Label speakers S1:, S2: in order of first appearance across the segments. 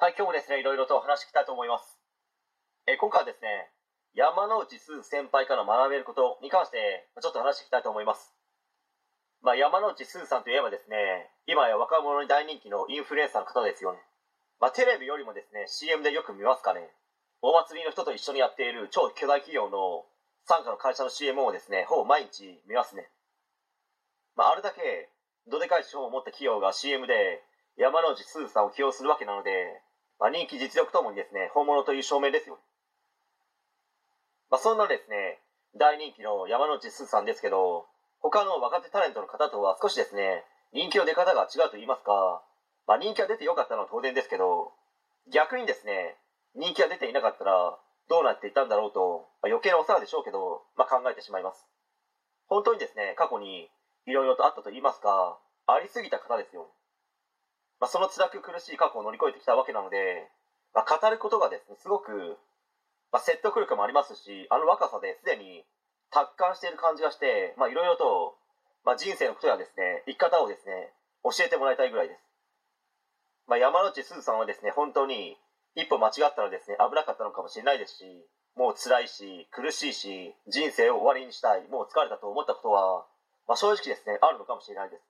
S1: はい、今日もですね、いろいろと話ししたいと思います。え今回はですね、山之内すず先輩から学べることに関して、ちょっと話していきたいと思います。まあ、山之内すずさんといえばですね、今や若者に大人気のインフルエンサーの方ですよね。まあ、テレビよりもですね、CM でよく見ますかね。お祭りの人と一緒にやっている超巨大企業の傘下の会社の CM をですね、ほぼ毎日見ますね。まあ、あれだけどでかい資本を持った企業が CM で山之内すずさんを起用するわけなので、まあ、人気実力ともにですね本物という証明ですよ、まあ、そんなですね大人気の山之内すずさんですけど他の若手タレントの方とは少しですね人気の出方が違うと言いますか、まあ、人気が出てよかったのは当然ですけど逆にですね人気が出ていなかったらどうなっていたんだろうと、まあ、余計なお世話でしょうけど、まあ、考えてしまいます。本当にですね過去にいろいろとあったと言いますかありすぎた方ですよ。まあ、その辛く苦しい過去を乗り越えてきたわけなので、まあ、語ることがですねすごく、まあ、説得力もありますしあの若さですでに達観している感じがしてまあいろいろと、まあ、人生のことやですね生き方をですね教えてもらいたいぐらいです、まあ、山之内すずさんはですね本当に一歩間違ったらですね危なかったのかもしれないですしもう辛いし苦しいし人生を終わりにしたいもう疲れたと思ったことは、まあ、正直ですねあるのかもしれないです。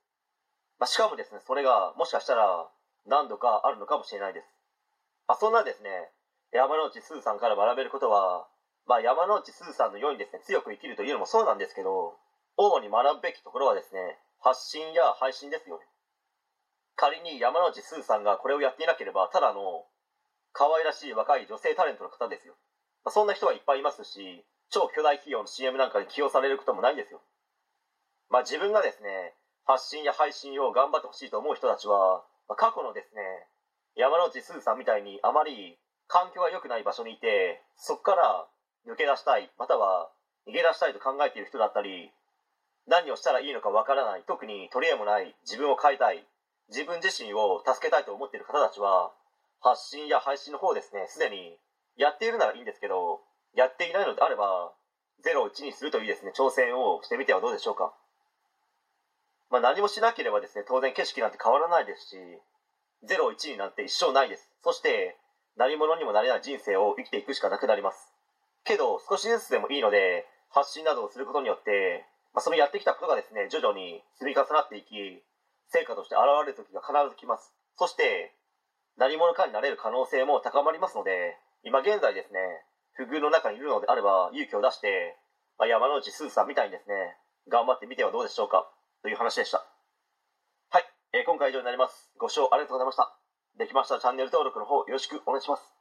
S1: まあ、しかもですねそれがもしかしたら何度かあるのかもしれないです、まあ、そんなですね山之内すずさんから学べることは、まあ、山之内すずさんのようにですね強く生きるというのもそうなんですけど主に学ぶべきところはですね発信や配信ですよね。仮に山之内すずさんがこれをやっていなければただの可愛らしい若い女性タレントの方ですよ、まあ、そんな人はいっぱいいますし超巨大企業の CM なんかに起用されることもないんですよ。まあ自分がですね発信や配信を頑張ってほしいと思う人たちは、ま過去のですね山之内すずさんみたいにあまり環境が良くない場所にいてそこから抜け出したいまたは逃げ出したいと考えている人だったり何をしたらいいのかわからない特に取り柄もない自分を変えたい自分自身を助けたいと思っている方たちは発信や配信の方ですねすでにやっているならいいんですけどやっていないのであれば01にするというですね挑戦をしてみてはどうでしょうか？まあ、何もしなければですね当然景色なんて変わらないですし01になんて一生ないです。そして何者にもなれない人生を生きていくしかなくなります。けど少しずつでもいいので発信などをすることによって、まあ、そのやってきたことがですね徐々に積み重なっていき成果として現れる時が必ず来ます。そして何者かになれる可能性も高まりますので今現在ですね不遇の中にいるのであれば勇気を出して、まあ、山之内すずさんみたいにですね頑張ってみてはどうでしょうか。という話でした。はい、えー今回以上になります。ご視聴ありがとうございました。できましたらチャンネル登録の方よろしくお願いします。